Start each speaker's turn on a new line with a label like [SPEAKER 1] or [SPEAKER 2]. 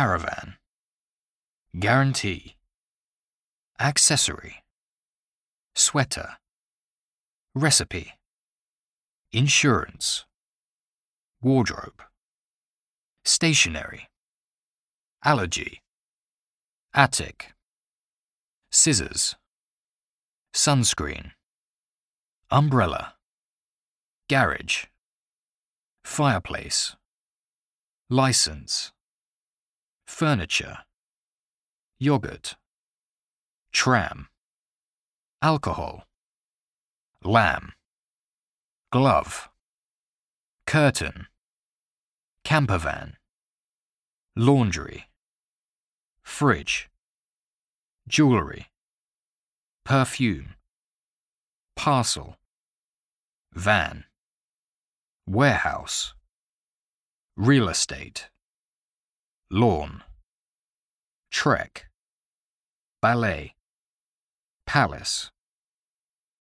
[SPEAKER 1] caravan, guarantee, accessory, sweater, recipe, insurance, wardrobe, stationery, allergy, attic, scissors, sunscreen, umbrella, garage, fireplace, license, furniture, yogurt, tram, alcohol, lamb, glove, curtain, campervan, laundry, fridge, jewellery, perfume, parcel, van, warehouse, real estate, lawn, trek, ballet, palace,